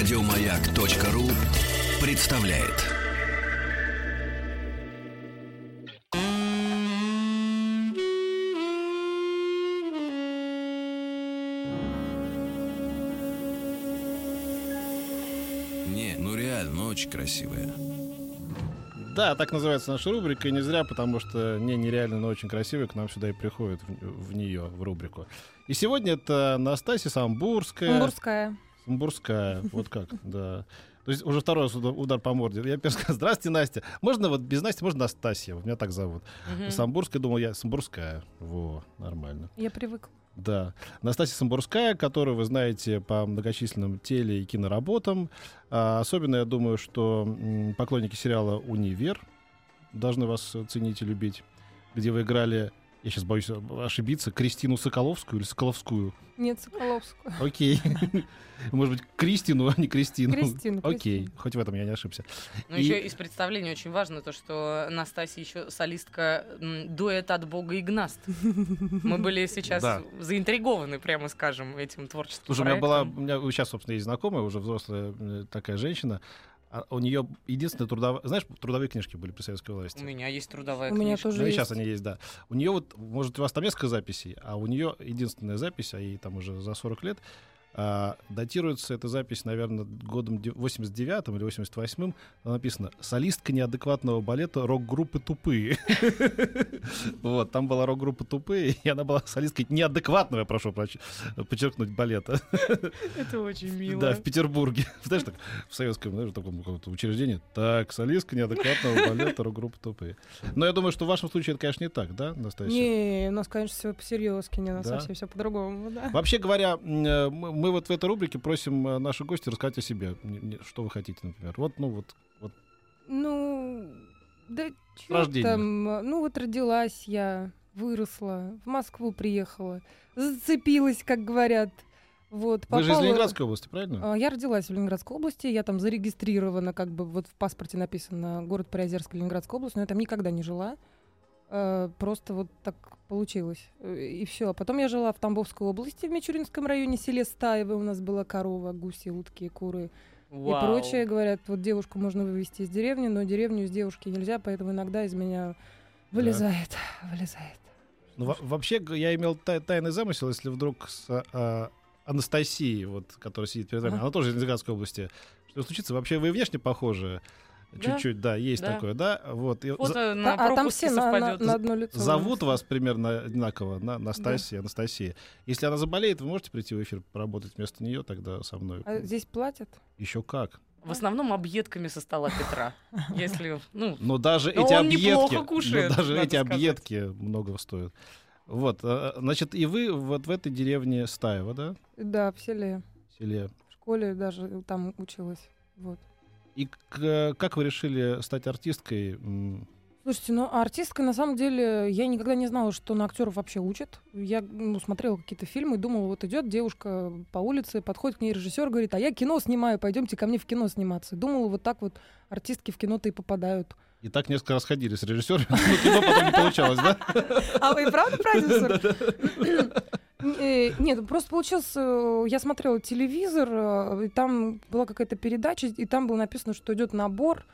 Радиомаяк.ру представляет. Не, ну реально, ну очень красивая. Да, так называется наша рубрика, и не зря, потому что не нереально, но очень красивый к нам сюда и приходит в, в нее, в рубрику. И сегодня это Настасья Самбурская. Самбурская. Самбурская, вот как, да. То есть уже второй удар, удар по морде. Я первый сказал, здравствуйте, Настя. Можно вот без Насти, можно Настасья, меня так зовут. Мгм. Самбурская, думал я, Самбурская. Во, нормально. Я привыкла. Да. Настасья Самбурская, которую вы знаете по многочисленным теле- и киноработам. А, особенно, я думаю, что м, поклонники сериала «Универ» должны вас ценить и любить, где вы играли, я сейчас боюсь ошибиться, Кристину Соколовскую или Соколовскую? Нет, Соколовскую. Окей. Может быть, Кристину, а не Кристину. Кристину, Окей, хоть в этом я не ошибся. Ну, И- еще из представления очень важно то, что Настасья еще солистка м, дуэта от Бога Игнаст. Мы были сейчас Да. заинтригованы, прямо скажем, этим творческим Слушай, у меня была, у меня сейчас, собственно, есть знакомая, уже взрослая э, такая женщина. А у нее единственная трудовая... Знаешь, трудовые книжки были при советской власти? У меня есть трудовая У меня книжка. тоже Ну есть. сейчас они есть, да. У нее вот, может, у вас там несколько записей, а у нее единственная запись, а ей там уже за 40 лет, а, датируется эта запись, наверное, годом де- 89-м или 88-м. Там написано «Солистка неадекватного балета рок-группы «Тупые». Вот, там была рок-группа «Тупые», и она была солисткой неадекватного, прошу подчеркнуть, балета. Это очень мило. Да, в Петербурге. Знаешь, так, в советском, знаешь, таком каком-то учреждении. Так, солистка неадекватного балета рок-группы «Тупые». Но я думаю, что в вашем случае это, конечно, не так, да, Настасья? Не, у нас, конечно, все по-серьезки, не у нас совсем все по-другому, да. Вообще говоря, э, мы мы вот в этой рубрике просим э, наших гостей рассказать о себе. Что вы хотите, например. Вот, ну вот, вот Ну, да чё Рождение. там, ну вот родилась я, выросла, в Москву приехала, зацепилась, как говорят. Вот, Вы же из попала- Ленинградской области, правильно? А, Я родилась в Ленинградской области, я там зарегистрирована, как бы вот в паспорте написано город Приозерск, Ленинградская область, но я там никогда не жила. Э, Просто вот так получилось. И все. А потом я жила в Тамбовской области, в Мичуринском районе, селе Стаево. У нас была корова, гуси, утки, куры Вау. и прочее. Говорят, вот девушку можно вывести из деревни, но деревню из девушки нельзя, поэтому иногда из меня вылезает, вылезает. Ну, во- вообще, я имел тай- тайный замысел, если вдруг с а, Анастасией, вот, которая сидит перед вами, Ага. она тоже из Ленинградской области, что случится? Вообще вы внешне похожи? Да. Чуть-чуть, да, есть Да. такое, да? Вот. за- Фото на а там пропуске все на, на- совпадет. на одно лицо. Зовут вас примерно одинаково, на, Настасья, Анастасия. Если она заболеет, вы можете прийти в эфир, поработать вместо нее тогда со мной? А здесь платят? Еще как. В основном объедками со стола Петра. Если, ну, Но даже Но эти он неплохо объедки, кушает, но даже эти сказать. объедки много стоят. Вот, э, значит, и вы вот в этой деревне Стаева, да, Да, в селе. в селе. В школе даже там училась. Вот. И к- как вы решили стать артисткой? Слушайте, ну а артистка на самом деле я никогда не знала, что на актеров вообще учат. Я ну, смотрела какие-то фильмы и думала, вот идет девушка по улице, подходит к ней режиссер, говорит, а я кино снимаю, пойдемте ко мне в кино сниматься. Думала, вот так вот артистки в кино-то и попадают. И так несколько раз ходили с режиссером, но кино потом не получалось, да? А вы и правда продюсер? Э, Нет, просто получилось, э, я смотрела телевизор, э, и там была какая-то передача, и там было написано, что идет набор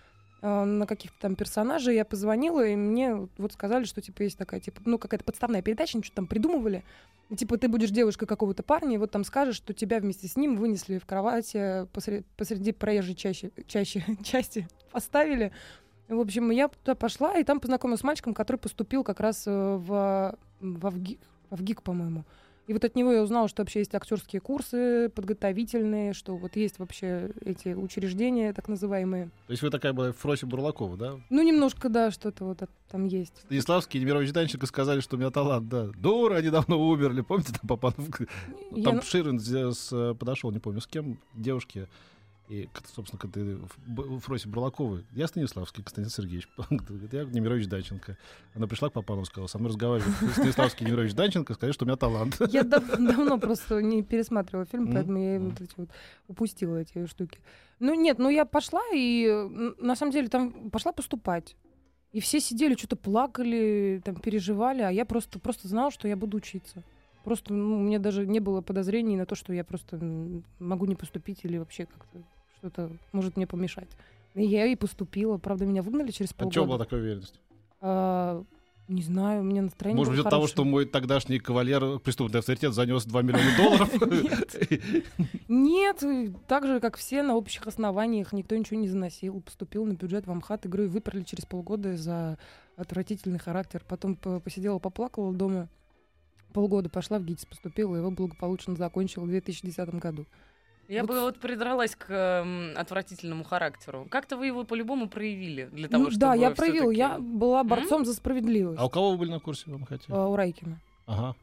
на каких-то там персонажей. Я позвонила, и мне вот сказали, что типа есть такая, типа, ну, какая-то подставная передача, они что-то там придумывали. Типа, ты будешь девушкой какого-то парня, и вот там скажешь, что тебя вместе с ним вынесли в кровати посреди, посреди проезжей чаще, чаще, части поставили. В общем, я туда пошла, и там познакомилась с мальчиком, который поступил как раз в, в, ВГИК, в ВГИК, по-моему. И вот от него я узнала, что вообще есть актерские курсы подготовительные, что вот есть вообще эти учреждения так называемые. То есть вы такая была Фрося Бурлакова, да? Ну, немножко, да, что-то вот от- там есть. Станиславский и Немирович Данченко сказали, что у меня талант, да. Дура, они давно умерли. Помните, там Папанов... Я Там Ширин здесь, э, подошел, не помню с кем, к девушке. И, собственно, когда в Б- Фросе Бурлаковой, я Станиславский, Константин Сергеевич. Я Немирович Данченко. Она пришла к Папанову, сказала, со мной разговаривает Станиславский Немирович Данченко, сказали, что у меня талант. Я дав- давно просто не пересматривала фильм, поэтому я вот эти вот упустила эти штуки. Ну нет, ну я пошла и на самом деле там пошла поступать. И все сидели, что-то плакали, там переживали, а я просто, просто знала, что я буду учиться. Просто ну, у меня даже не было подозрений на то, что я просто могу не поступить или вообще как-то что-то может мне помешать. И я и поступила. Правда, меня выгнали через полгода. чего была такая уверенность? А, не знаю, у меня настроение Может быть, от того, что мой тогдашний кавалер, преступный авторитет, занес 2 миллиона долларов? Нет, так же, как все, на общих основаниях никто ничего не заносил. Поступил на бюджет в Амхат, игру и выперли через полгода за отвратительный характер. Потом по- посидела, поплакала дома. Полгода пошла в ГИТИС, поступила, его благополучно закончила в 2010 году. Я Вот бы вот придралась к м, отвратительному характеру. Как-то вы его по-любому проявили для того, Ну чтобы да, я проявила. всё-таки- Я была борцом за справедливость. А у кого вы были на курсе в МХАТе? А, У Райкина. Ага.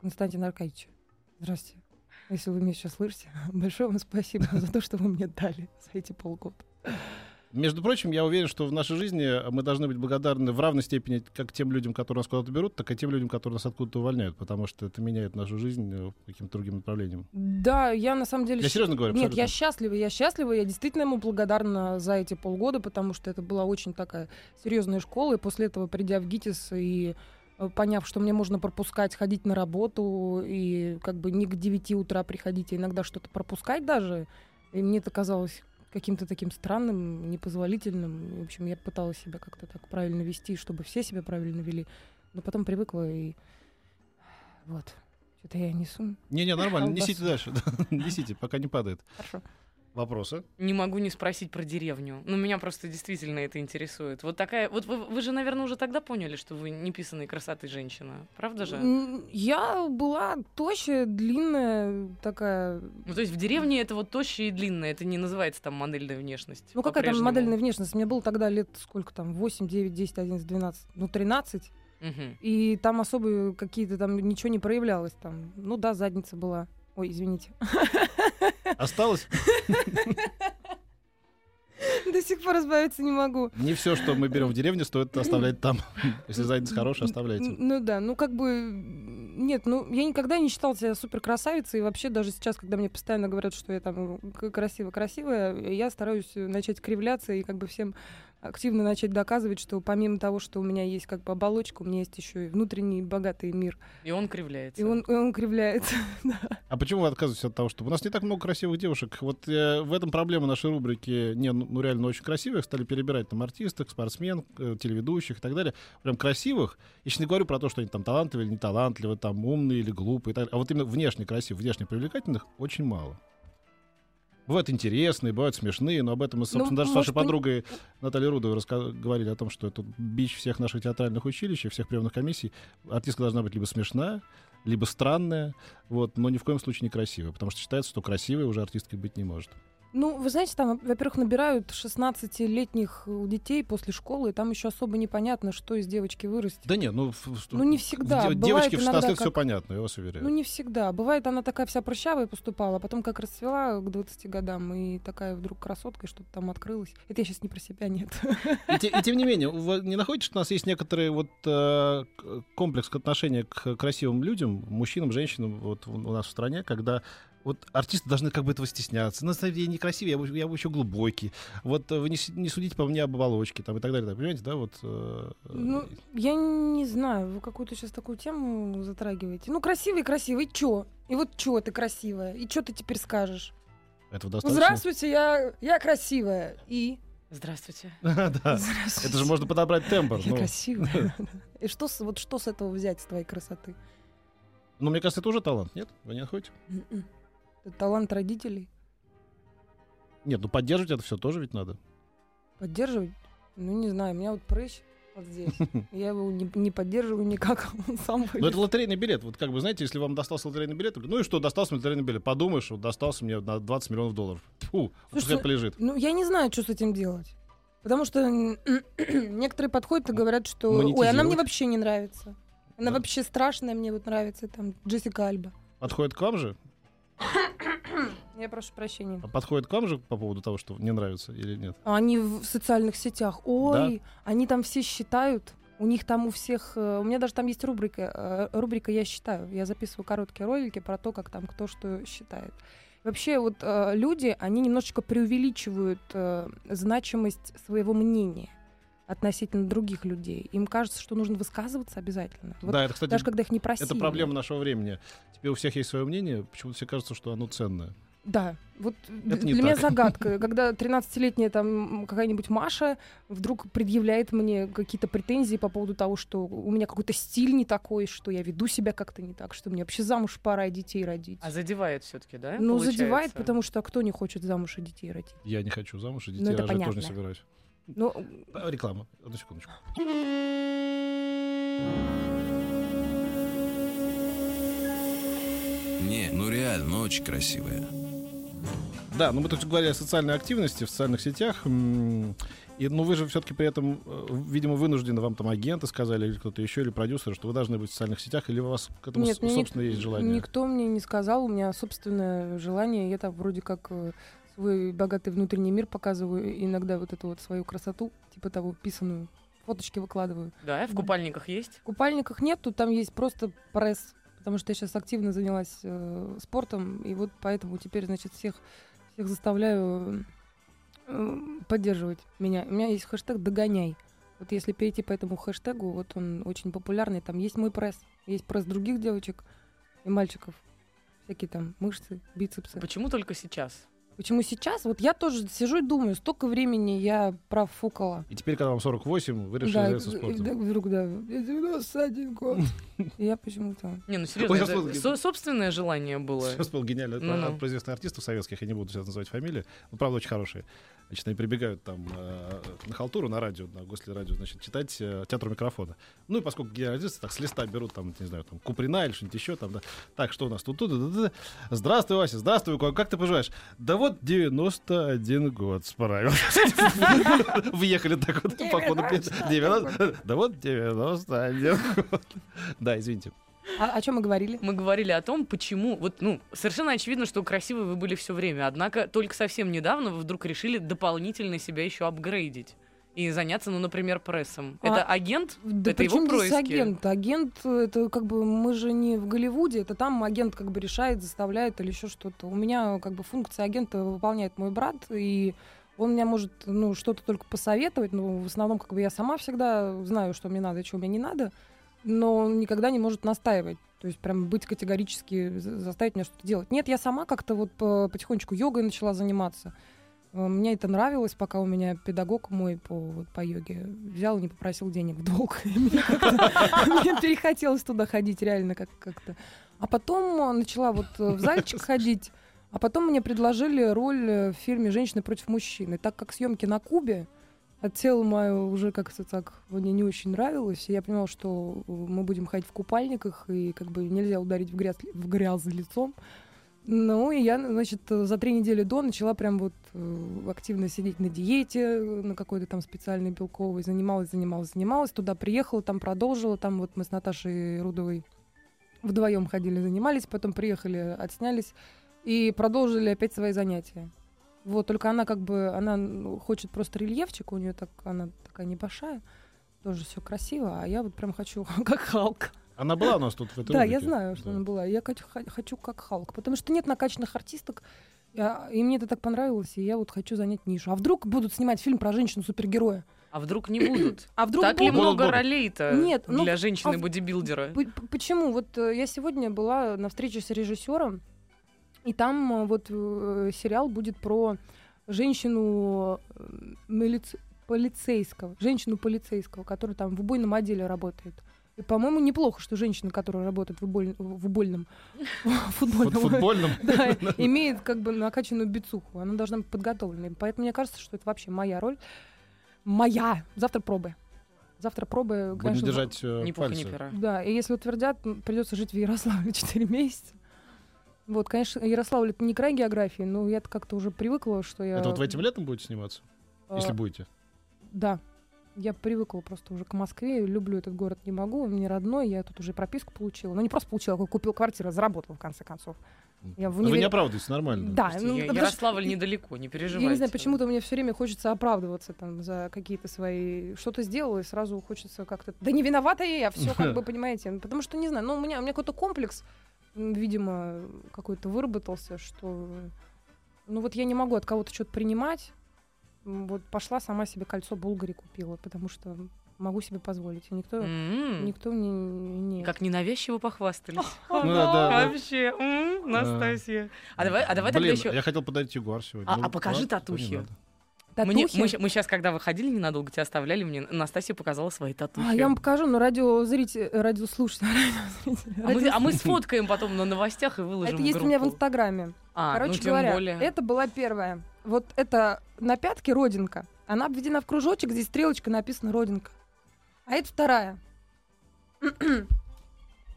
Константин Аркадьевич. Здравствуйте. Если вы меня сейчас слышите, большое вам спасибо за то, что вы мне дали за эти полгода. Между прочим, я уверен, что в нашей жизни мы должны быть благодарны в равной степени как тем людям, которые нас куда-то берут, так и тем людям, которые нас откуда-то увольняют, потому что это меняет нашу жизнь э, каким-то другим направлением. Да, я на самом деле... Я серьезно говорю, Нет, абсолютно. я счастлива, я счастлива, я действительно ему благодарна за эти полгода, потому что это была очень такая серьезная школа, и после этого, придя в ГИТИС и э, поняв, что мне можно пропускать, ходить на работу, и как бы не к 9 утра приходить, а иногда что-то пропускать даже, и мне это казалось каким-то таким странным, непозволительным. В общем, я пыталась себя как-то так правильно вести, чтобы все себя правильно вели. Но потом привыкла и... Вот. Что-то я несу. Не-не, нормально, несите дальше. Несите, пока не падает. Хорошо. Вопросы? Не могу не спросить про деревню. Ну, меня просто действительно это интересует. Вот такая... Вот вы, вы же, наверное, уже тогда поняли, что вы неписанной красоты женщина. Правда же? Я была тощая, длинная, такая... Ну, то есть в деревне это вот тощее и длинное. Это не называется там модельная внешность. Ну, какая там модельная внешность? Мне было тогда лет сколько там? 8, 9, 10, 11, 12, ну, 13. Мгм. И там особо какие-то там ничего не проявлялось там. Ну да, задница была. Ой, извините. Осталось? До сих пор избавиться не могу. Не все, что мы берем в деревне, стоит оставлять там. Если задница хорошая, оставляйте. Ну да, ну как бы... Нет, ну я никогда не считала себя супер красавицей. И вообще даже сейчас, когда мне постоянно говорят, что я там красивая-красивая, я стараюсь начать кривляться и как бы всем активно начать доказывать, что помимо того, что у меня есть как бы оболочка, у меня есть еще и внутренний богатый мир. И он кривляется. И он, и он кривляется. А почему вы отказываетесь от того, что у нас не так много красивых девушек? Вот э, в этом проблема нашей рубрики. Не, ну, ну, реально очень красивых. Стали перебирать там артисток, спортсмен, э, телеведущих и так далее. Прям красивых. Я сейчас не говорю про то, что они там талантливые или не талантливые, там умные или глупые. и так далее. А вот именно внешне красивых, внешне привлекательных очень мало. Бывают интересные, бывают смешные, но об этом мы, собственно, Ну, даже с может, вашей у- подругой Натальей Рудовой раска- говорили о том, что это бич всех наших театральных училищ и всех приемных комиссий. Артистка должна быть либо смешная, либо странная, вот, но ни в коем случае не красивая, потому что считается, что красивой уже артисткой быть не может. Ну, вы знаете, там, во-первых, набирают 16-летних у детей после школы, и там еще особо непонятно, что из девочки вырастет. Да нет, ну... в- в- Ну, не в- всегда. де- Бывает Девочке в 16 иногда лет все как- понятно, я вас уверяю. Ну, не всегда. Бывает, она такая вся прыщавая поступала, а потом как расцвела к 20 годам, и такая вдруг красотка, и что-то там открылось. Это я сейчас не про себя, нет. И, те- и тем не менее, вы не находите, что у нас есть некоторый вот э, комплекс отношения к красивым людям, мужчинам, женщинам вот у нас в стране, когда вот артисты должны как бы этого стесняться. На самом деле я некрасивый, я, бы- я бы еще глубокий. Вот э, вы не, не судите по мне об оболочке там, и так далее. так, Понимаете, да? Вот, э, Ну, я не знаю, вы какую-то сейчас такую тему затрагиваете. Ну, красивый, красивый, и чё? И вот чё ты красивая? И чё ты теперь скажешь? этого достаточно. здравствуйте, я, я красивая. И? Здравствуйте. Да. Здравствуйте. Это же можно подобрать тембр. Я ну. красивая. И что, с- вот что с этого взять, с твоей красоты? Ну, мне кажется, это уже талант, нет? Вы не находите? М-м. Это талант родителей. Нет, ну поддерживать это все тоже ведь надо. Поддерживать? Ну, не знаю, у меня вот прыщ вот здесь. Я его не, не поддерживаю никак, он сам Но это лотерейный билет. Вот как бы, знаете, если вам достался лотерейный билет, ну и что, достался лотерейный билет. Подумаешь, вот достался мне на 20 миллионов долларов. Фу, Слушайте, пускай полежит. Ну, я не знаю, что с этим делать. Потому что некоторые подходят и говорят, что ой, она мне вообще не нравится. Она Да. вообще страшная, мне вот нравится, там, Джессика Альба. Подходит к вам же? Я прошу прощения. А Подходит к вам же по поводу того, что не нравится или нет? А Они в социальных сетях. Ой, они там все считают. У них там у всех... э, У меня даже там есть рубрика, э, рубрика «Я считаю». Я записываю короткие ролики про то, как там кто что считает. Вообще вот э, люди, они немножечко преувеличивают значимость своего мнения относительно других людей. Им кажется, что нужно высказываться обязательно. Вот да, это, кстати, даже когда их не просили. это проблема нашего времени. Теперь у всех есть свое мнение, почему-то все кажется, что оно ценное. Да, вот Это для меня так. загадка, когда 13-летняя там какая-нибудь Маша вдруг предъявляет мне какие-то претензии по поводу того, что у меня какой-то стиль не такой, что я веду себя как-то не так, что мне вообще замуж пора и детей родить. А задевает все-таки, да? ну, получается? задевает, потому что кто не хочет замуж и детей родить? Я не хочу замуж, и Ну, детей это рожать тоже не понятно. собираюсь. Ну, Реклама. Одну секундочку. Не, ну реально, ну очень красивая. Да, ну мы тут говорили о социальной активности в социальных сетях. И, ну, вы же все-таки при этом, э, видимо, вынуждены, вам там агенты сказали, или кто-то еще, или продюсеры, что вы должны быть в социальных сетях, или у вас к этому Нет, с- мне ник- собственно есть желание? Никто мне не сказал, у меня собственное желание. Я так вроде как э, свой богатый внутренний мир показываю, иногда вот эту вот свою красоту, типа того, писаную, фоточки выкладываю. Да, в купальниках есть? В купальниках нет, тут там есть просто пресс, потому что я сейчас активно занялась э, спортом, и вот поэтому теперь, значит, всех, всех заставляю э, поддерживать меня. У меня есть хэштег «Догоняй». Вот если перейти по этому хэштегу, вот он очень популярный, там есть мой пресс, есть пресс других девочек и мальчиков, всякие там мышцы, бицепсы. Почему только сейчас? Почему сейчас? Вот я тоже сижу и думаю, столько времени я профукала. И теперь, когда вам 48, вы решили Да, заняться спортом. и вдруг, да, 91 год. Я почему-то... Не, ну серьезно, собственное желание было. Сейчас был гениально. Это Ну-ну. от известных артистов советских, я не буду сейчас называть фамилии. Ну, правда, очень хорошие. Значит, они прибегают там э, на халтуру, на радио, на госрадио, значит, читать э, театру микрофона. Ну и поскольку генералисты так с листа берут, там, не знаю, там, Куприна или что-нибудь еще, там, да. Так, что у нас тут, тут, тут, тут. Здравствуй, Вася, здравствуй, как как ты поживаешь? Да вот 91 год справился. Въехали так вот по ходу песни. 90 Да вот 91 год. Да, извините. А о чем мы говорили? Мы говорили о том, почему, вот, ну, совершенно очевидно, что красивы вы были все время, однако только совсем недавно вы вдруг решили дополнительно себя еще апгрейдить и заняться, ну, например, прессом. А, это агент? Да это его происки? агент? Агент, это как бы мы же не в Голливуде, это там агент как бы решает, заставляет или еще что-то. У меня как бы функция агента выполняет мой брат, и он мне может ну, что-то только посоветовать, но в основном как бы я сама всегда знаю, что мне надо и что мне не надо, но он никогда не может настаивать. То есть прям быть категорически, за- заставить меня что-то делать. Нет, я сама как-то вот по- потихонечку йогой начала заниматься. Э, Мне это нравилось, пока у меня педагог мой по, вот, по йоге взял и не попросил денег в долг. Мне перехотелось туда ходить реально как- как-то. А потом начала вот э, в зальчик ходить, а потом мне предложили роль э, в фильме «Женщины против мужчин». И так как съемки на Кубе, а тело мое уже как-то так мне не очень нравилось, и я понимала, что мы будем ходить в купальниках, и как бы нельзя ударить в грязь, в грязь лицом. Ну, и я, значит, за три недели до начала прям вот э, активно сидеть на диете, э, на какой-то там специальной белковой, занималась, занималась, занималась, туда приехала, там продолжила, там вот мы с Наташей Рудовой вдвоем ходили, занимались, потом приехали, отснялись и продолжили опять свои занятия. Вот, только она как бы, она хочет просто рельефчик, у нее так, она такая небольшая, тоже все красиво, а я вот прям хочу как Халк. Она была у нас тут в этой Да, я знаю, что Да. она была. Я хочу, как Халк, потому что нет накачанных артисток, я- и мне это так понравилось, и я вот хочу занять нишу. А вдруг будут снимать фильм про женщину-супергероя? А вдруг не будут? А вдруг Так ли будут? Будут, много ролей-то Нет, ну, для а женщины-бодибилдера? П- Почему? Вот э, я сегодня была на встрече с режиссером, и там э, вот э, сериал будет про женщину милиц- полицейского, женщину полицейского, которая там в убойном отделе работает. И, по-моему, неплохо, что женщина, которая работает в, уболь- в убольном футбольном, футбольном. да, имеет как бы накачанную бицуху. Она должна быть подготовленной. Поэтому мне кажется, что это вообще моя роль. Моя. Завтра пробы. Завтра пробы, Будем конечно, держать э, Ни пуха, ни пальцы. пера. да, и если утвердят, придется жить в Ярославле 4 месяца. Вот, конечно, Ярославль это не край географии, но я как-то уже привыкла, что я... Это вот в этим летом будете сниматься? а, Если будете. Да. Я привыкла просто уже к Москве, люблю этот город, не могу, он мне родной, я тут уже прописку получила. Ну, не просто получила, а купил квартиру, заработала, в конце концов. Я в Вы не оправдываетесь, нормально. Да, ну, Я- Ярославль недалеко, не переживайте. Я не знаю, почему-то мне все время хочется оправдываться там за какие-то свои... Что-то сделала, и сразу хочется как-то... Да не виновата я, все как бы, понимаете. Потому что, не знаю, ну, у меня, у меня какой-то комплекс, видимо, какой-то выработался, что... Ну, вот я не могу от кого-то что-то принимать. Вот пошла сама себе кольцо Булгари купила, потому что могу себе позволить. И никто, М. никто мне не... Как ненавязчиво похвастались. Ну да, да, да. Вообще, Настасья. А давай, а давай тогда еще. я хотел подарить Ягуар сегодня. А- Ну, а покажи татухи. не. Мне- мы, мы сейчас, когда выходили ненадолго, тебя оставляли, мне Настасья показала свои татухи. А, я вам покажу, но радиозритель, радиослушатель, А мы, а мы сфоткаем потом на новостях и выложим Это есть у меня в. Инстаграме. А, Короче ну, говоря, более. это была первая. Вот это на пятке родинка. Она обведена в кружочек, здесь стрелочка написана родинка. А это вторая.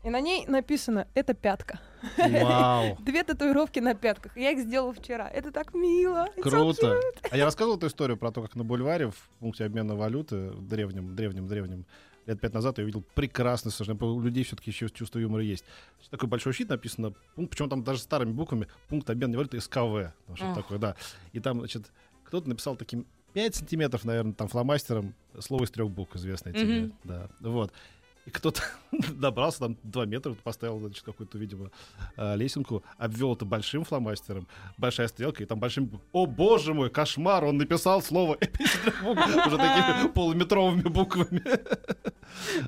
И на ней написано «это пятка». Вау, Две татуировки на пятках. Я их сделала вчера. Это так мило. Круто. А я рассказывал эту историю про то, как на бульваре в пункте обмена валюты в древнем, древнем, древнем лет пять назад я увидел прекрасный совершенно. У людей все-таки еще чувство юмора есть. Такой большой щит написано, пункт, причем там даже старыми буквами, пункт обмена валюты СКВ. Ну, Что такое, да. И там, значит, кто-то написал таким 5 сантиметров, наверное, там фломастером слово из трех букв, известное тебе. Мгм. Да, вот. И кто-то добрался, там 2 метра, поставил, значит, какую-то, видимо, э, лесенку, обвел это большим фломастером, большая стрелка, и там большим... О, боже мой, кошмар! Он написал слово уже такими полуметровыми буквами.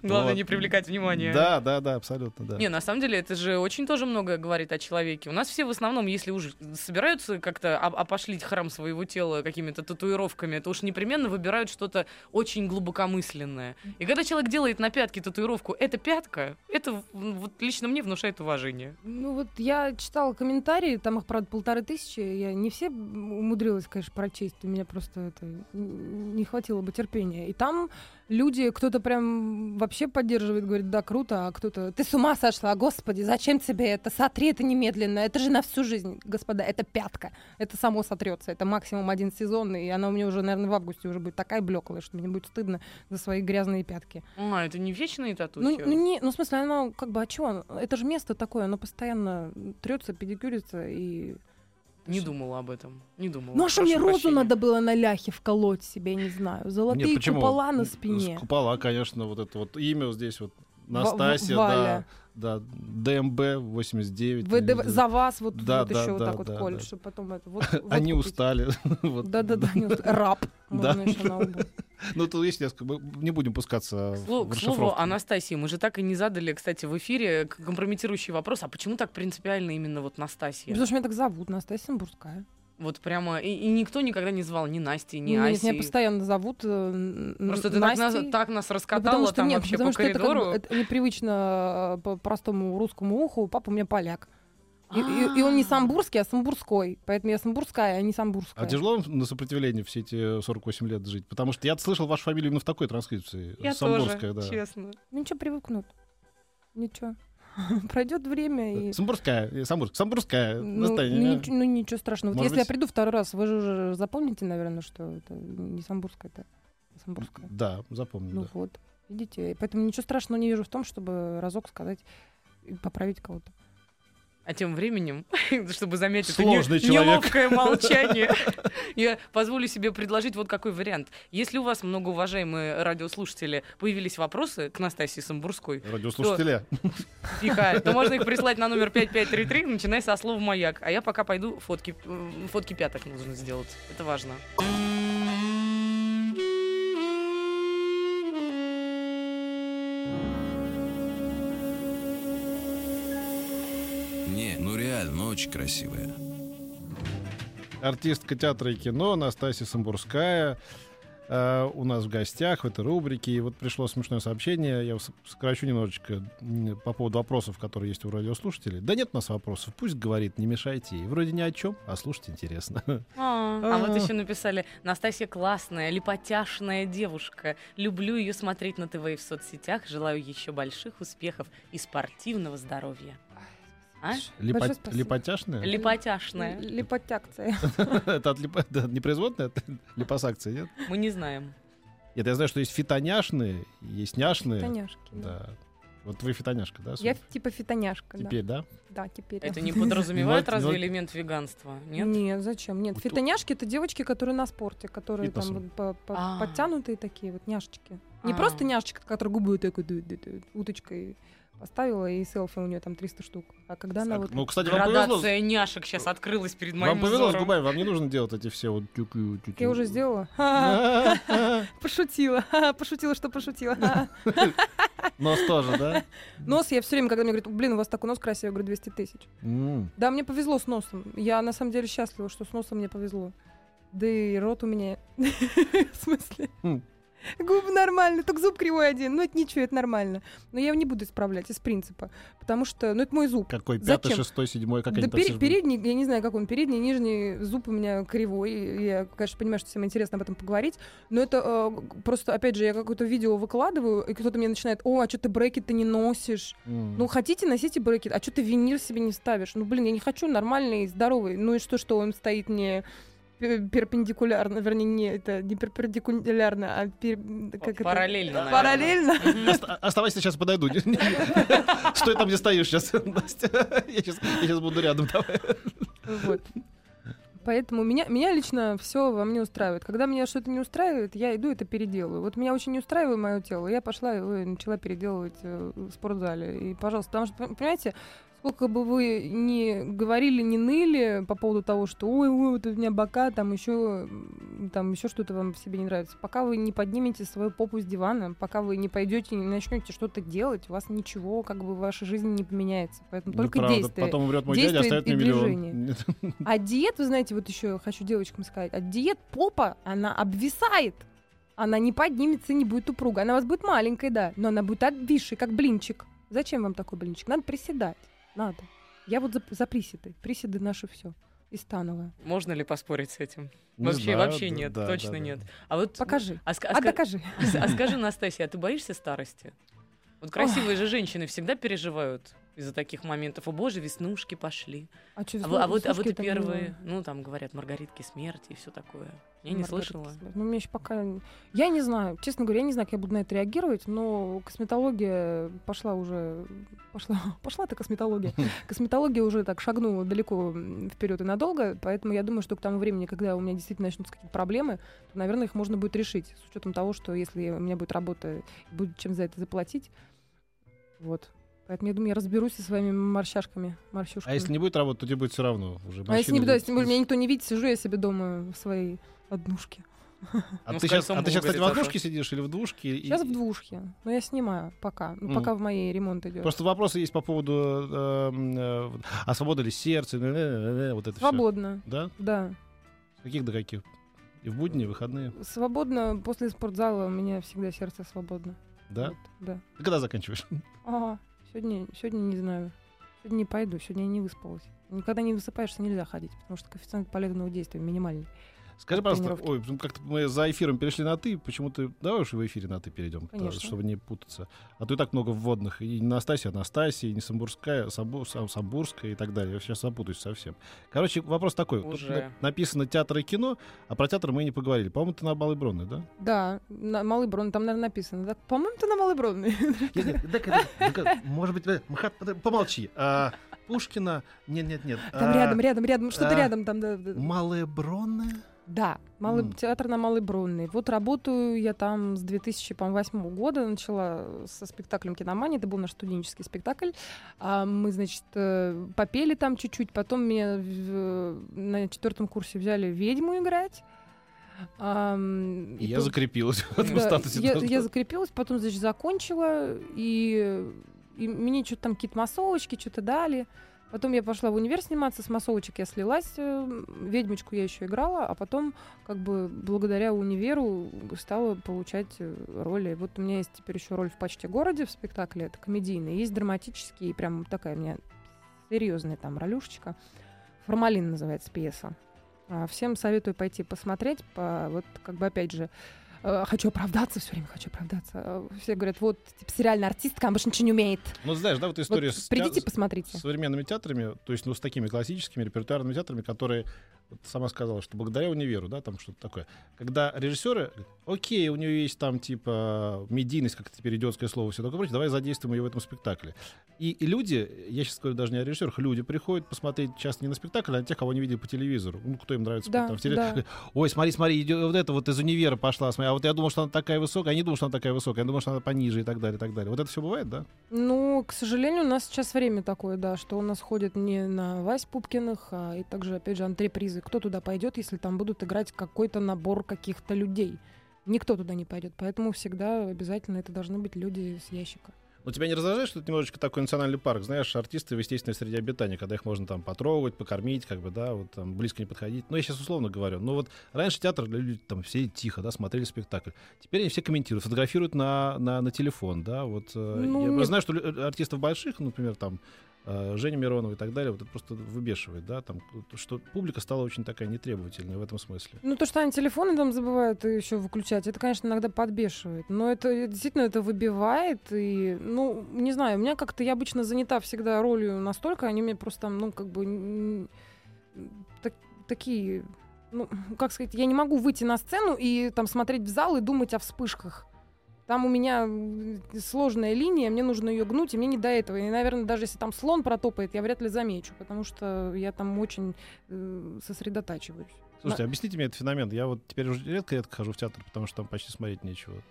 Главное не привлекать внимание. Да, да, да, абсолютно, да. Не, на самом деле, это же очень тоже многое говорит о человеке. У нас все в основном, если уж собираются как-то опошлить храм своего тела какими-то татуировками, то уж непременно выбирают что-то очень глубокомысленное. И когда человек делает на пятке татуировку «это пятка», это вот лично мне внушает уважение. Ну вот я читала комментарии, там их, правда, полторы тысячи. Я не все умудрилась, конечно, прочесть. У меня просто это не хватило бы терпения. И там люди, кто-то прям вообще поддерживает, говорит, да, круто, а кто-то, ты с ума сошла, господи, зачем тебе это? Сотри это немедленно, это же на всю жизнь, господа, это пятка. Это само сотрется, это максимум один сезон, и она у меня уже, наверное, в августе уже будет такая блеклая, что мне будет стыдно за свои грязные пятки. А, это не вечные татухи? Ну, ну, не, ну, в смысле, оно как бы, а чего? Это же место такое, оно постоянно трется, педикюрится и... Не думала об этом. Не думала. Ну, а что мне розу прощения. надо было на ляхе вколоть себе, не знаю. Золотые Нет, почему? купола на С- спине. Купола, конечно, вот это вот имя вот здесь вот. Настасья, Валя. да, да, ДМБ 89. Вы, или- да- за вас вот, Да, вот да, еще вот да, так вот да, колют, да. чтобы потом это вот, вот Они купить. устали. Вот. Да-да-да, раб. Да. Можно еще на лбу. Ну, тут есть несколько. Мы не будем пускаться К слову, в к слову. Анастасии, мы же так и не задали, кстати, в эфире компрометирующий вопрос, а почему так принципиально именно вот Настасья? Потому что меня так зовут, Настасья Самбурская. Вот прямо, и, и никто никогда не звал ни Насти, ни Нет, Аси. меня постоянно зовут э, Просто ты так нас, Настей. так нас Да раскатала потому что там нет, вообще потому по что это, как бы- коридору. это непривычно э, по простому русскому уху. Папа у меня поляк. И, и- и он не самбурский, а самбурской. Поэтому я самбурская, а не самбурская. А тяжело вам на сопротивлении все эти 48 лет жить? Потому что я слышал вашу фамилию именно в такой транскрипции. Я Самбурская, тоже, да. честно. Ну ничего, привыкнут. Ничего. Пройдет время и... Самбурская, Самбурск, Самбурская. Ну, ну, ничего, ну, ничего страшного. Вот Может если я быть- приду второй раз, вы же уже запомните, наверное, что это не самбурская, это самбурская. Да, запомню. Ну да. вот, видите. Поэтому ничего страшного не вижу в том, чтобы разок сказать и поправить кого-то. А тем временем, чтобы заметить это Сложный не- человек. неловкое молчание, я позволю себе предложить вот какой вариант. Если у вас, многоуважаемые радиослушатели, появились вопросы к Настасье Самбурской, Радиослушатели. тихо, то можно их прислать на номер 5533, начиная со слова «Маяк». А я пока пойду фотки, фотки пяток нужно сделать. Это важно. Реально, очень красивая. Артистка театра и кино Настасья Самбурская. э, у нас в гостях в этой рубрике. И вот пришло смешное сообщение. Я сокращу немножечко по поводу вопросов, которые есть у радиослушателей. Да нет у нас вопросов. Пусть говорит, не мешайте. ей. вроде ни о чем, а слушать интересно. А, а вот еще написали, Настасья классная, липотяшная девушка. Люблю ее смотреть на ТВ и в соцсетях. Желаю еще больших успехов и спортивного здоровья. А? Липо- Большое спасибо. Липотяшная? Липотяшная. Липотякция. Это от липо- это не производная, это липосакция, нет? Мы не знаем. Нет, я знаю, что есть фитоняшные, есть няшные. Фитоняшки. да. Вот вы фитоняшка, да? Я типа фитоняшка, да. Теперь, да? Да, теперь. Это не подразумевает разве элемент веганства? Нет? Нет, зачем? Нет, фитоняшки это девочки, которые на спорте, которые там А. подтянутые такие вот няшечки. Не А. просто няшечка, которая губы вот так вот ду- ду- ду- уточкой поставила, и селфи у нее там 300 штук. А когда она вот... Ну, кстати, вам повезло. Градация няшек сейчас открылась перед моим Вам повезло с губами, вам не нужно делать эти все вот. Я уже сделала. Пошутила. Пошутила, что пошутила. Нос тоже, да? Нос я все время, когда мне говорят, блин, у вас такой нос красивый, я говорю, 200 тысяч. Да, мне повезло с носом. Я на самом деле счастлива, что с носом мне повезло. Да и рот у меня... В смысле? Губы нормально, только зуб кривой один. Ну, это ничего, это нормально. Но я его не буду исправлять из принципа. Потому что, ну, это мой зуб. Какой? Пятый, Зачем? шестой, седьмой? Как Да они там пере- все жмут? передний, я не знаю, как он, передний, нижний зуб у меня кривой. Я, конечно, понимаю, что всем интересно об этом поговорить, но это э, просто, опять же, я какое-то видео выкладываю, и кто-то мне начинает, о, а что ты брекет-то не носишь? М. Ну, хотите, носите брекет, а что ты винир себе не ставишь? Ну, блин, я не хочу нормальный, здоровый. Ну и что, что он стоит не перпендикулярно, вернее, не, это не перпендикулярно, а пер- как это? Параллельно, наверное. Параллельно? Оставайся, сейчас подойду. Стой там, где стоишь сейчас. Я сейчас буду рядом. давай. Вот. Поэтому меня, меня лично все во мне устраивает. Когда меня что-то не устраивает, я иду это переделываю. Вот меня очень не устраивает мое тело. Я пошла и начала переделывать э, в спортзале. И, пожалуйста, потому что, понимаете, сколько бы вы ни говорили, ни ныли по поводу того, что ой, ой, вот у меня бока, там еще там еще что-то вам в себе не нравится. Пока вы не поднимете свою попу с дивана, пока вы не пойдете и не начнете что-то делать, у вас ничего как бы в вашей жизни не поменяется. Поэтому только Неправда. действие. Потом умрет мой дядя, оставит мне миллион. А диет, вы знаете, вот еще хочу девочкам сказать, а диет попа, она обвисает. Она не поднимется, не будет упругой. Она у вас будет маленькой, да, но она будет обвисшей, как блинчик. Зачем вам такой блинчик? Надо приседать. Надо. Я вот за, за приседы. Приседы наши все. И становое. Можно ли поспорить с этим? Не Вообще, знаю, вообще да, нет, да, точно да, да. нет. А вот Покажи. А, а А докажи. а скажи, Настасья, а ты боишься старости? Вот красивые же женщины всегда переживают из-за таких моментов. О боже, веснушки пошли. А, чё, А, а вот, а вот и не первые, было? ну там говорят, маргаритки смерти и все такое. Я не Маргаритки слышала. смерть. Ну, мне еще пока... Я не знаю, честно говоря, я не знаю, как я буду на это реагировать, но косметология пошла уже... Пошла, пошла-то косметология. Косметология уже так шагнула далеко вперед и надолго, поэтому я думаю, что к тому времени, когда у меня действительно начнутся какие-то проблемы, то, наверное, их можно будет решить, с учетом того, что если у меня будет работа, будет чем за это заплатить, вот. Поэтому я думаю, я разберусь со своими морщашками, морщушками. А если не будет работать, то тебе будет все равно. Уже А если не будут- если меня никто не видит, сижу я себе дома в своей однушке. А Ну, ты сейчас, а ты сейчас, кстати, в однушке сидишь или в двушке? И- Сейчас в двушке, но я снимаю пока, ну, Мгм. пока в моей ремонт идет. Просто вопросы есть по поводу, э, э, а свобода ли сердца, э, э, э, вот это всё. Свободно, Да? да. С каких до каких? И в будни, и в выходные? Свободно после спортзала у меня всегда сердце свободно. Да? Вот, да. Ты когда заканчиваешь? Ага, сегодня, сегодня не знаю. Сегодня не пойду, сегодня я не выспалась. Никогда не высыпаешься, нельзя ходить, потому что коэффициент полезного действия минимальный. Скажи, пожалуйста, ой, ну, как-то мы за эфиром перешли на ты, почему ты... Давай уж в эфире на ты перейдем, чтобы не путаться. А то и так много вводных. И не Настасья, Анастасия, и не Самбурская, Самбу- Сам- Самбурская и так далее. Я сейчас запутаюсь совсем. Короче, вопрос такой. Тут Уже. на- написано театр и кино, а про театр мы не поговорили. По-моему, ты на Малой Бронной, да? Да, на Малый Брон, там, наверное, написано. Так, по-моему, ты на Малый Бронный. Может быть, Мхат, помолчи. А, Пушкина... Нет, нет, нет. Там рядом, рядом, рядом, что-то а, рядом там. Да, да. Малая Бронная? Да, малый, М. театр на Малой Бронной. Вот работаю я там с 2008 года, начала со спектаклем «Киномания», это был наш студенческий спектакль. А мы, значит, э, попели там чуть-чуть, потом меня в- на четвертом курсе взяли ведьму играть. И и я тут- закрепилась в этом да, статусе. я, я закрепилась, потом, значит, закончила, и, и мне что-то там какие-то массовочки что-то дали. Потом я пошла в универ сниматься, с массовочек я слилась, э, ведьмочку я еще играла, а потом, как бы, благодаря универу стала получать э, роли. Вот у меня есть теперь еще роль в «Почте городе» в спектакле, это комедийный, есть драматический, прям такая у меня серьезная там ролюшечка. «Формалин» называется пьеса. А, Всем советую пойти посмотреть, по, вот как бы опять же, э, хочу оправдаться, все время хочу оправдаться. Э, Все говорят, вот, типа, сериальная артистка, она больше ничего не умеет. Ну, знаешь, да, вот Вот история с, придите, теат- посмотрите. с современными театрами, то есть, ну, с такими классическими репертуарными театрами, которые вот сама сказала, что благодаря универу, да, там что-то такое. Когда режиссеры, окей, у нее есть там типа медийность, как теперь идиотское слово, все такое прочее, давай задействуем ее в этом спектакле. И, и люди, я сейчас говорю даже не о режиссерах, люди приходят посмотреть часто не на спектакль, а на тех, кого они видели по телевизору. Ну, кто им нравится. Да, там, в теле- да. Ой, смотри, смотри, идет, вот это вот из универа пошла, смотри, а вот я думал, что она такая высокая, я не думал, что она такая высокая, я думал, что она пониже и так далее, и так далее. Вот это все бывает, да? Ну, к сожалению, у нас сейчас время такое, да, что у нас ходят не на Вась Пупкиных, а и также, опять же, антрепризы. Кто туда пойдет, если там будут играть какой-то набор каких-то людей? Никто туда не пойдет, поэтому всегда обязательно это должны быть люди с ящика. Но тебя не раздражает, что это немножечко такой национальный парк? Знаешь, артисты в естественной среде обитания, когда их можно там потрогать, покормить, как бы, да, вот там близко не подходить. Ну, я сейчас условно говорю. Но вот раньше театр, люди там все тихо, да, смотрели спектакль. Теперь они все комментируют, фотографируют на, на, на телефон, да, вот. э, Ну, я нет. знаю, что артистов больших, например, там, Женя Миронова и так далее, вот это просто выбешивает, да, там, что публика стала очень такая нетребовательная в этом смысле. Ну, то, что они телефоны там забывают еще выключать, это, конечно, иногда подбешивает. Но это э, действительно это выбивает. И, ну, не знаю, у меня как-то я обычно занята всегда ролью настолько, они мне просто там, ну, как бы так- такие. Ну, как сказать, я не могу выйти на сцену и там смотреть в зал и думать о вспышках. Там у меня сложная линия, мне нужно ее гнуть, и мне не до этого. И, наверное, даже если там слон протопает, я вряд ли замечу, потому что я там очень э, сосредотачиваюсь. Слушайте, объясните мне этот феномен. Я вот теперь уже редко-редко хожу в театр, потому что там почти смотреть нечего.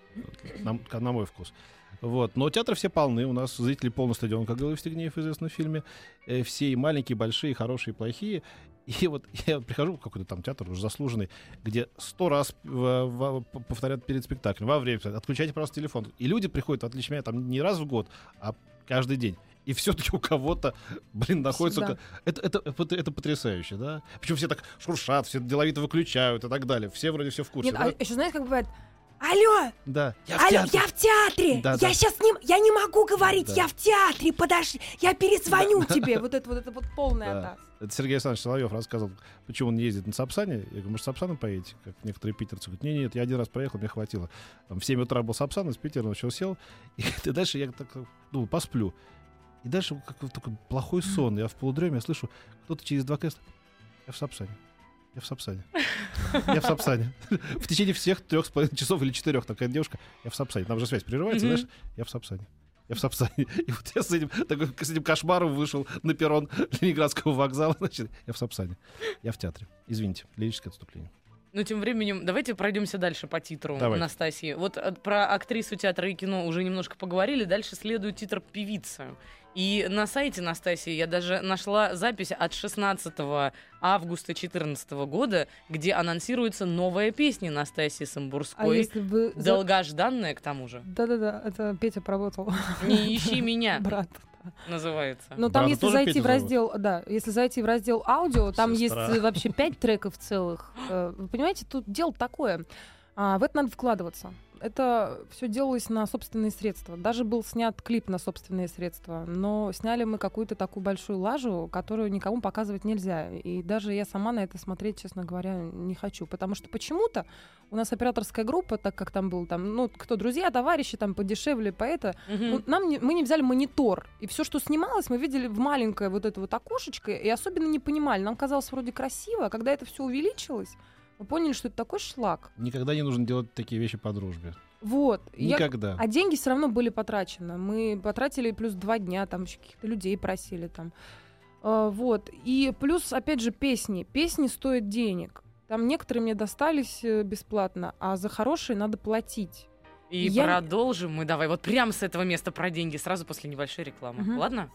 На, на мой вкус. Вот. Но театры все полны. У нас зрители полный стадион, как говорил Евстигнеев в известном фильме. Э, все и маленькие, и большие, и хорошие, и плохие. И вот я прихожу в какой-то там театр уже заслуженный, где сто раз в- в- п- повторяют перед спектаклем, во время отключайте просто телефон. И люди приходят, в отличие от меня, там не раз в год, а каждый день. И все-таки у кого-то, блин, находится... Всегда. Это, это, это, это потрясающе, да? Причем все так шуршат, все деловито выключают и так далее. Все вроде все в курсе. Нет, да? а еще знаешь, как бывает? Алло, Да. Я в алло, театре. я в театре. Да, я да. сейчас не, я не могу говорить, Да. я в театре. Подожди, я перезвоню тебе. Вот это вот это вот полная Да. атас. Это Сергей Александрович Соловьев рассказывал, почему он не ездит на Сапсане. Я говорю, может, Сапсаном поедете, как некоторые питерцы. Говорят, нет, нет, я один раз проехал, мне хватило. Там в 7 утра был Сапсан из Питера, он еще сел. И, и дальше я так думал, посплю. И дальше как такой плохой сон. Я в полудреме, я слышу, кто-то через два кресла. Я в Сапсане. Я в Сапсане. Я в Сапсане. В течение всех трех с половиной часов или четырех такая девушка. Я в Сапсане. Там же связь прерывается, знаешь? Я в Сапсане. Я в Сапсане. И вот я с этим, такой, с этим кошмаром вышел на перрон Ленинградского вокзала. Значит, я в Сапсане. Я в театре. Извините, лирическое отступление. Ну, тем временем, давайте пройдемся дальше по титру Давайте. Анастасии. Вот э, про актрису театра и кино уже немножко поговорили. Дальше следует титр певицы. И на сайте Настасии я даже нашла запись от 16 августа 2014 года, где анонсируется новая песня Настасии А Самбурской. если бы... Долгожданная, к тому же. Да-да-да, это Петя проработал. «Не ищи меня» Брат. называется. Но там, Брата если зайти в зовут? раздел, да, если зайти в раздел аудио, там Сестра. есть э, вообще пять треков целых. Э, Вы понимаете, тут дело такое. А, в это надо вкладываться. Это все делалось на собственные средства. Даже был снят клип на собственные средства. Но сняли мы какую-то такую большую лажу, которую никому показывать нельзя. И даже я сама на это смотреть, честно говоря, не хочу. Потому что почему-то у нас операторская группа, так как там был там, ну, кто друзья, товарищи, там подешевле, поэта, ну, нам не- мы не взяли монитор. И все, что снималось, мы видели в маленькое вот это вот окошечко, и особенно не понимали. Нам казалось вроде красиво, а когда это все увеличилось, мы поняли, что это такой шлак. Никогда не нужно делать такие вещи по дружбе. Вот. И я- Никогда. А деньги все равно были потрачены. Мы потратили плюс два дня, там еще каких-то людей просили там. А, вот. И плюс, опять же, песни. Песни стоят денег. Там некоторые мне достались э, бесплатно, а за хорошие надо платить. И Я- продолжим мы давай вот прямо с этого места про деньги, сразу после небольшой рекламы. Мгм. Ладно?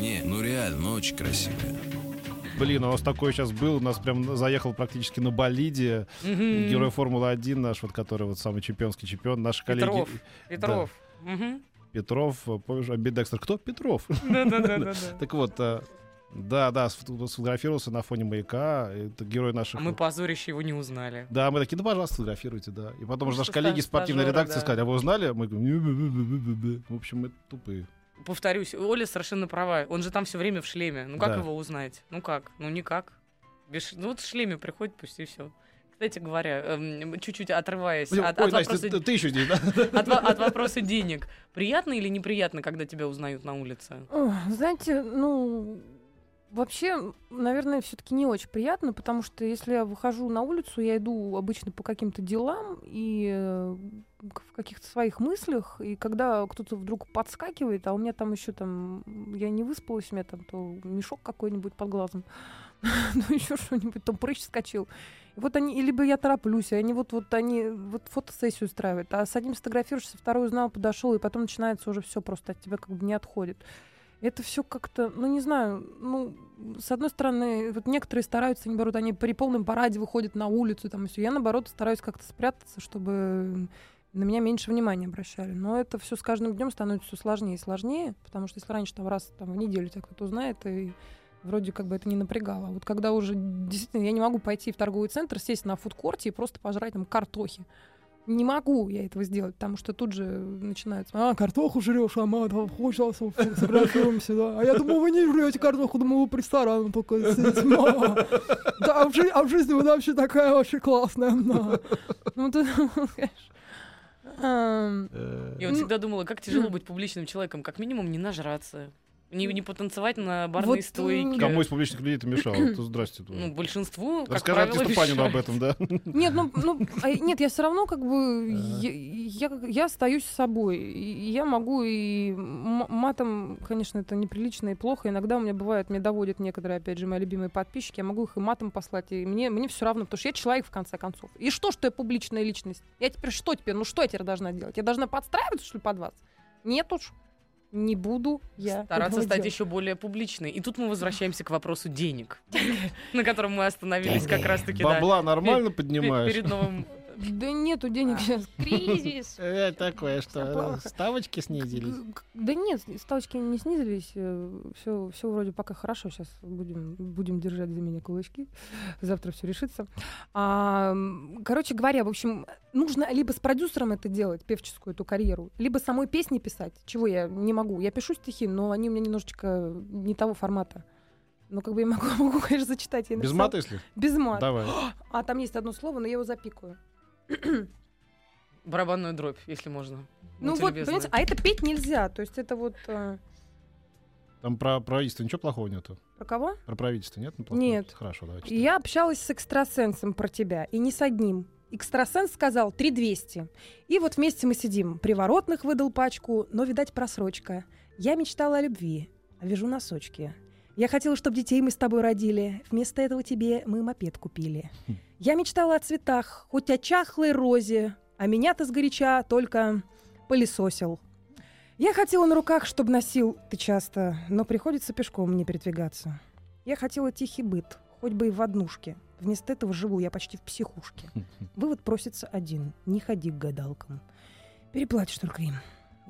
Не, ну реально, ну очень красивая. Блин, у нас такой сейчас был, у нас прям заехал практически на болиде. Мгм. Герой Формулы-1 наш, вот который вот самый чемпионский чемпион. Наши коллеги Петров. Петров. Мгм. Петров, помнишь, амбидекстер. Кто? Петров. Да-да-да-да-да. Так вот, э, да, да, сфото- сфотографировался на фоне маяка. Это герой наших... А мы позорище его не узнали. Да, мы такие, ну, пожалуйста, сфотографируйте, да. И потом уже Ну, наши коллеги из спортивной редакции да. сказали, а вы узнали? Мы говорим, в общем, мы тупые. Повторюсь, Оля совершенно права. Он же там все время в шлеме. Ну как Да. его узнать? Ну как? Ну никак. Без Ну вот в шлеме приходит, пусть и все. Кстати говоря, эм, чуть-чуть отрываясь Ой, от, от Настя, вопроса, ты, ты еще здесь, да? от от вопроса денег, приятно или неприятно, когда тебя узнают на улице? Знаете, ну, вообще, наверное, все-таки не очень приятно, потому что если я выхожу на улицу, я иду обычно по каким-то делам и э, в каких-то своих мыслях, и когда кто-то вдруг подскакивает, а у меня там еще там, я не выспалась, у меня там то мешок какой-нибудь под глазом, ну еще что-нибудь, там прыщ скочил. Вот они, и либо я тороплюсь, они вот, вот они вот фотосессию устраивают, а с одним сфотографируешься, второй узнал, подошел, и потом начинается уже все просто от тебя как бы не отходит. Это все как-то, ну не знаю, ну с одной стороны, вот некоторые стараются, наоборот, они при полном параде выходят на улицу, там и все. Я наоборот стараюсь как-то спрятаться, чтобы на меня меньше внимания обращали. Но это все с каждым днем становится все сложнее и сложнее, потому что если раньше там раз там, в неделю тебя кто-то узнает, и вроде как бы это не напрягало. А вот когда уже действительно я не могу пойти в торговый центр, сесть на фудкорте и просто пожрать там картохи. Не могу я этого сделать, потому что тут же начинается. А, картоху жрешь, а мы там хочется сфотографируемся, да. А я думаю, вы не жрете картоху, думаю, вы по ресторанам только сидите. Ма. Да, а в, жи- а в жизни вы вообще такая очень классная. да. Ну, ты, конечно. Я вот Ну, всегда думала, как тяжело быть публичным человеком, как минимум не нажраться, не, не потанцевать на барной Вот, стойке. Кому из публичных людей это мешало? То здрасте. Ну, большинству, как Расскажи правило, артисту Панину об этом, да? Нет, ну, ну а, нет, я все равно как бы я, я, я остаюсь собой. И я могу и матом, конечно, это неприлично и плохо. Иногда у меня бывает, мне доводят некоторые, опять же, мои любимые подписчики, я могу их и матом послать. И мне, мне все равно, потому что я человек в конце концов. И что, что я публичная личность? Я теперь что теперь? Ну что я теперь должна делать? Я должна подстраиваться, что ли, под вас? Нет уж. Не буду я Стараться стать еще более публичной. И тут мы возвращаемся к вопросу денег, на котором мы остановились как раз-таки. Бабла нормально поднимаешь? Перед новым... Да нету денег сейчас. Кризис. Э, такое, плохо. ставочки снизились. Да нет, ставочки не снизились. Все, все вроде пока хорошо. Сейчас будем, будем держать за меня кулачки. Завтра все решится. А, короче говоря, в общем, нужно либо с продюсером это делать, певческую эту карьеру, либо самой песни писать, чего я не могу. Я пишу стихи, но они у меня немножечко не того формата. Ну, как бы я могу, могу конечно, зачитать. Я Без написала- мата, если? Без мата. Давай. А там есть одно слово, но я его запикаю. Барабанную дробь, если можно. Ну Будьте вот, любезны. понимаете, а это петь нельзя. То есть это вот... э, Там про правительство ничего плохого нету? про кого? Про правительство нет? плохого? Нет. Хорошо, давай. И читай. Я общалась с экстрасенсом про тебя, и не с одним. Экстрасенс сказал 3200. И вот вместе мы сидим. Приворотных выдал пачку, но, видать, просрочка. Я мечтала о любви, а вяжу носочки. Я хотела, чтобы детей мы с тобой родили. Вместо этого тебе мы мопед купили. Хм. Я мечтала о цветах, хоть о чахлой розе, а меня-то сгоряча только пылесосил. Я хотела на руках, чтобы носил ты часто, но приходится пешком мне передвигаться. Я хотела тихий быт, хоть бы и в однушке. Вместо этого живу я почти в психушке. Вывод просится один. Не ходи к гадалкам. Переплатишь только им.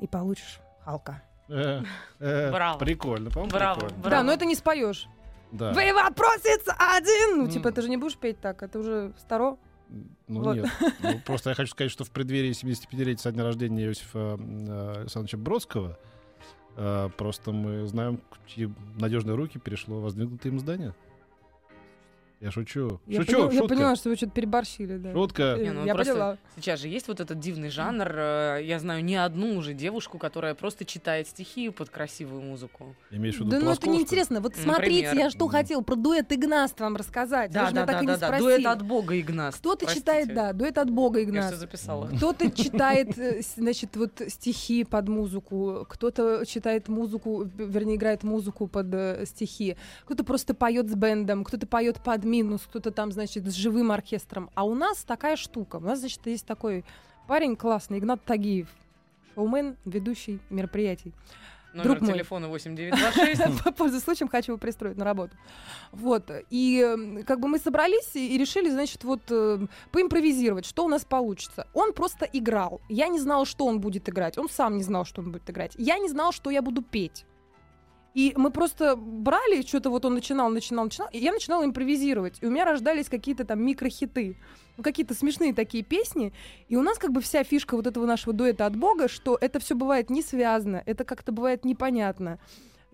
И получишь Халка. Э, э, Браво. Прикольно, по-моему, Браво, прикольно. Да, но это не споешь. Да. Вывод просится один! Ну, типа, ты же не будешь петь так, это уже старо. Ну Вот. нет. Ну, просто я хочу сказать, что в преддверии 75-летия со дня рождения Иосифа э, Александровича Бродского э, просто мы знаем, чьи надежные руки перешло воздвигнутое им здание. Я шучу. Я, Шучу, поняла, я шутка. поняла, что вы что-то переборщили, да. Шутка. Не, ну я просто поняла. Сейчас же есть вот этот дивный жанр. э, Я знаю не одну уже девушку, которая просто читает стихи под красивую музыку. Имеешь в виду Да ну это неинтересно. Вот Например. смотрите, я что хотел про дуэт Игнаст вам рассказать. Вы же меня так и не Дуэт спросили. от Бога, Игнас. Кто-то Простите. читает, да, дуэт от Бога Я все записала. Кто-то читает, э, значит, вот стихи под музыку, кто-то читает музыку, вернее, играет музыку под э, стихи, кто-то просто поет с бендом, кто-то поет под минус, кто-то там, значит, с живым оркестром. А у нас такая штука. У нас, значит, есть такой парень классный, Игнат Тагиев, шоумен, ведущий мероприятий. Номер Друг мой. телефона 8926. Пользуясь случаем, хочу его пристроить на работу. Вот. И э, как бы мы собрались и решили, значит, вот э, поимпровизировать, что у нас получится. Он просто играл. Я не знала, что он будет играть. Он сам не знал, что он будет играть. Я не знала, что я буду петь. И мы просто брали, что-то вот он начинал, начинал, начинал, и я начинала импровизировать. И у меня рождались какие-то там микрохиты. Ну, какие-то смешные такие песни. И у нас как бы вся фишка вот этого нашего дуэта от Бога, что это все бывает не связано, это как-то бывает непонятно.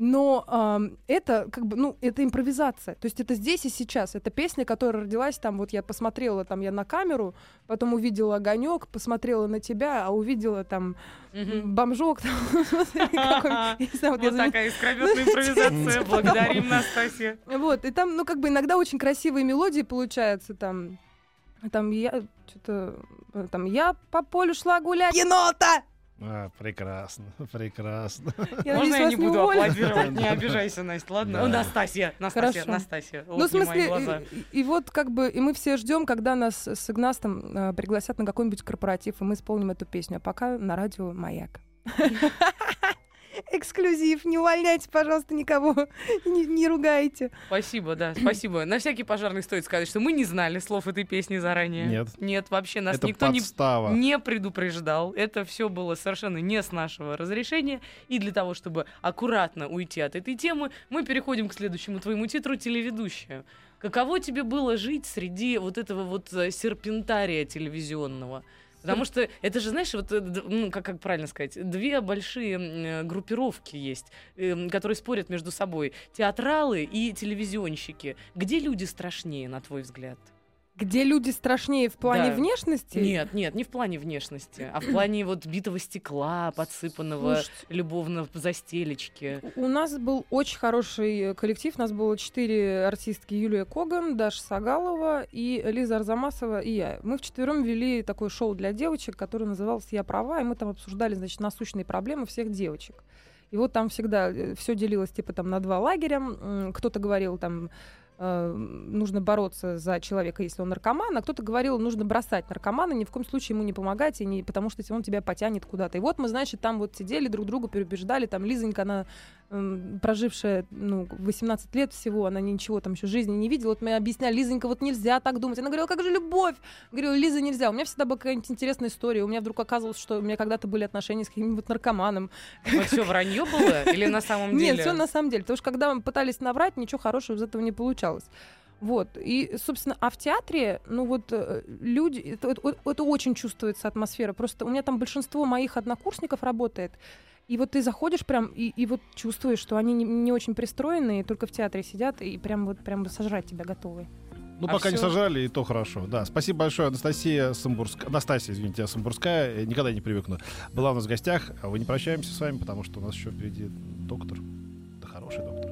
Но ам, это как бы, ну, это импровизация. То есть это здесь и сейчас. Это песня, которая родилась там, вот я посмотрела там я на камеру, потом увидела огонек, посмотрела на тебя, а увидела там Мгм. бомжок. вот такая искрометная импровизация. Благодарим, Настасья. Вот, и там, ну, как бы иногда очень красивые мелодии получаются, там, там я, что-то, там, я по полю шла гулять. Енота! А, прекрасно, прекрасно. Я Можно я не буду уволят. аплодировать? Не обижайся, Настя, ладно? Да. О, Настасья, Настасья, Хорошо. Настасья. Ну, в не смысле, глаза. и, и вот как бы, и мы все ждем, когда нас с Игнастом э, пригласят на какой-нибудь корпоратив, и мы исполним эту песню. А пока на радио «Маяк». Эксклюзив, не увольняйте, пожалуйста, никого, не, не ругайте. Спасибо, да, спасибо. На всякий пожарный стоит сказать, что мы не знали слов этой песни заранее. Нет. Нет, вообще нас Это никто не, подстава. не предупреждал. Это все было совершенно не с нашего разрешения. И для того, чтобы аккуратно уйти от этой темы, мы переходим к следующему твоему титру «Телеведущая». Каково тебе было жить среди вот этого вот э, серпентария телевизионного? Потому что это же, знаешь, вот, э, ну, как, как правильно сказать, две большие э, группировки есть, эм, которые спорят между собой. Театралы и телевизионщики. Где люди страшнее, на твой взгляд? Где люди страшнее в плане Да. внешности? Нет, нет, не в плане внешности, а в плане вот битого стекла, подсыпанного Слушайте, любовно в застелечке. У нас был очень хороший э, коллектив. У нас было четыре артистки. Юлия Коган, Даша Сагалова и Лиза Арзамасова и я. Мы вчетвером вели такое шоу для девочек, которое называлось «Я права», и мы там обсуждали, значит, насущные проблемы всех девочек. И вот там всегда все делилось типа там на два лагеря. Кто-то говорил там э, нужно бороться за человека, если он наркоман, а кто-то говорил, нужно бросать наркомана, ни в коем случае ему не помогать, и не, потому что он тебя потянет куда-то. И вот мы, значит, там вот сидели, друг друга переубеждали, там Лизонька, она прожившая, ну, 18 лет всего, она ничего там еще жизни не видела. Вот мы объясняли, Лизонька, вот нельзя так думать. Она говорила, как же любовь? Говорю, Лиза, нельзя. У меня всегда была какая-нибудь интересная история. У меня вдруг оказывалось, что у меня когда-то были отношения с каким-нибудь наркоманом. Вот все вранье было или на самом деле? Нет, все на самом деле. Потому что когда мы пытались наврать, ничего хорошего из этого не получалось. Вот. И, собственно, а в театре, ну вот, э, люди, это, это- это очень чувствуется атмосфера. Просто у меня там большинство моих однокурсников работает. И вот ты заходишь прям, и, и вот чувствуешь, что они не, не очень пристроенные, только в театре сидят и прям вот прям сожрать тебя готовы. Ну, А пока не всё- сожрали, и то хорошо. Да, спасибо большое, Анастасия Самбурская. Анастасия, извините, Самбурская. Я никогда не привыкну. Была у нас в гостях. А вы не прощаемся с вами, потому что у нас еще впереди доктор. Да хороший доктор.